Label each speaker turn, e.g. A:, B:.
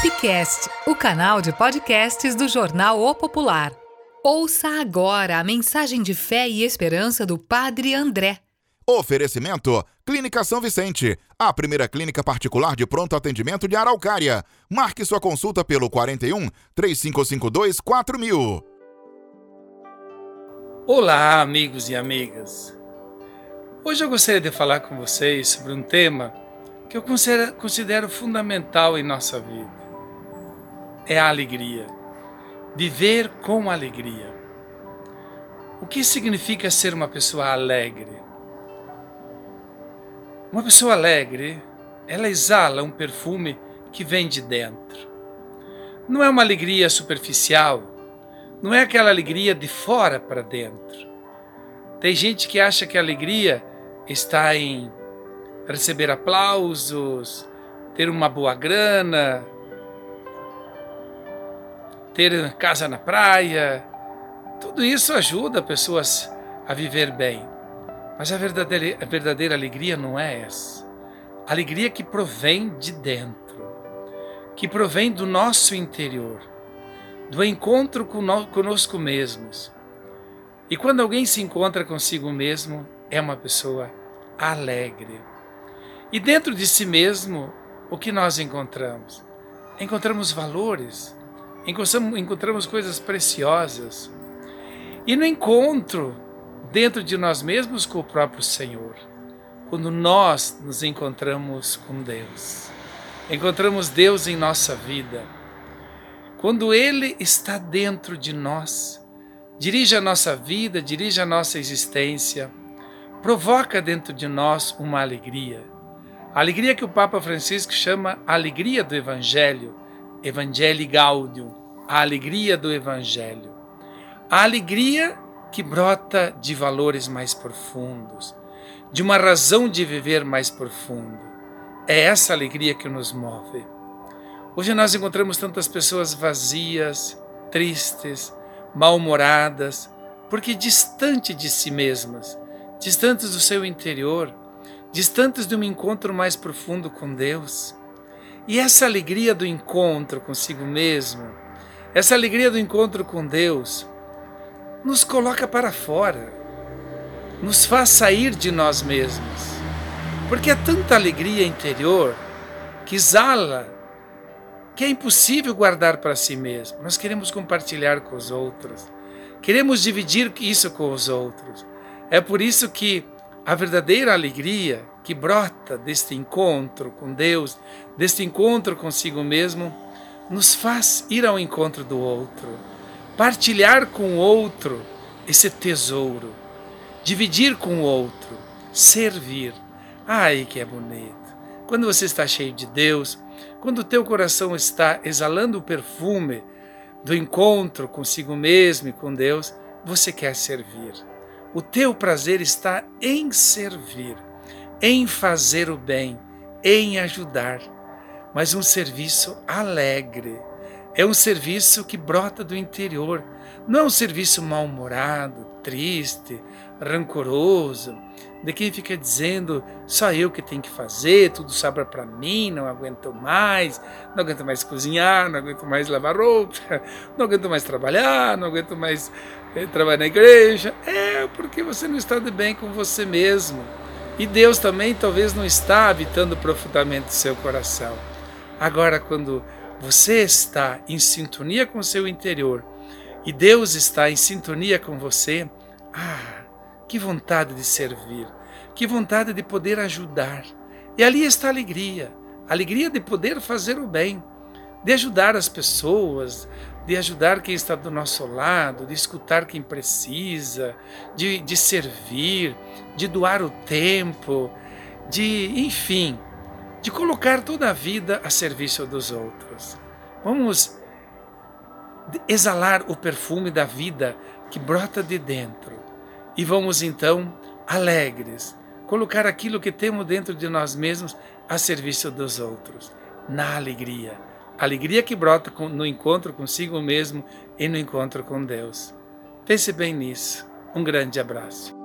A: Popcast, o canal de podcasts do jornal O Popular. Ouça agora a mensagem de fé e esperança do Padre André.
B: Oferecimento: Clínica São Vicente, a primeira clínica particular de pronto atendimento de Araucária. Marque sua consulta pelo 41 3552 4000.
C: Olá, amigos e amigas. Hoje eu gostaria de falar com vocês sobre um tema que eu considero, considero fundamental em nossa vida. É a alegria. Viver com alegria. O que significa ser uma pessoa alegre? Uma pessoa alegre, ela exala um perfume que vem de dentro. Não é uma alegria superficial, não é aquela alegria de fora para dentro. Tem gente que acha que a alegria está em receber aplausos, ter uma boa grana, ter casa na praia. Tudo isso ajuda pessoas a viver bem. Mas a verdadeira, a verdadeira alegria não é essa. Alegria que provém de dentro, que provém do nosso interior, do encontro conosco mesmos. E quando alguém se encontra consigo mesmo, é uma pessoa alegre. E dentro de si mesmo, o que nós encontramos? Encontramos valores, encontramos coisas preciosas. E no encontro dentro de nós mesmos com o próprio Senhor, quando nós nos encontramos com Deus, encontramos Deus em nossa vida, quando Ele está dentro de nós, dirige a nossa vida, dirige a nossa existência, provoca dentro de nós uma alegria. A alegria que o Papa Francisco chama a alegria do Evangelho, Evangelii Gaudium, a alegria do Evangelho. A alegria que brota de valores mais profundos, de uma razão de viver mais profundo. É essa alegria que nos move. Hoje nós encontramos tantas pessoas vazias, tristes, mal-humoradas, porque distante de si mesmas, distantes do seu interior, distantes de um encontro mais profundo com Deus. E essa alegria do encontro consigo mesmo, essa alegria do encontro com Deus, nos coloca para fora, nos faz sair de nós mesmos. Porque é tanta alegria interior que exala, que é impossível guardar para si mesmo. Nós queremos compartilhar com os outros, queremos dividir isso com os outros. É por isso que a verdadeira alegria que brota deste encontro com Deus, deste encontro consigo mesmo, nos faz ir ao encontro do outro, partilhar com o outro esse tesouro, dividir com o outro, servir. Ai, que é bonito! Quando você está cheio de Deus, quando o teu coração está exalando o perfume do encontro consigo mesmo e com Deus, você quer servir. O teu prazer está em servir, em fazer o bem, em ajudar. Mas um serviço alegre. É um serviço que brota do interior. Não é um serviço mal-humorado, triste, rancoroso, de quem fica dizendo só eu que tenho que fazer, tudo sobra para mim, não aguento mais, não aguento mais cozinhar, não aguento mais lavar roupa, não aguento mais trabalhar, não aguento mais eh, trabalhar na igreja. É porque você não está de bem com você mesmo. E Deus também talvez não está habitando profundamente o seu coração. Agora, quando você está em sintonia com o seu interior e Deus está em sintonia com você, ah, que vontade de servir, que vontade de poder ajudar. E ali está a alegria, a alegria de poder fazer o bem, de ajudar as pessoas, de ajudar quem está do nosso lado, de escutar quem precisa, de, de servir, de doar o tempo, de, enfim, de colocar toda a vida a serviço dos outros. Vamos exalar o perfume da vida que brota de dentro e vamos então, alegres, colocar aquilo que temos dentro de nós mesmos a serviço dos outros, na alegria. Alegria que brota no encontro consigo mesmo e no encontro com Deus. Pense bem nisso. Um grande abraço.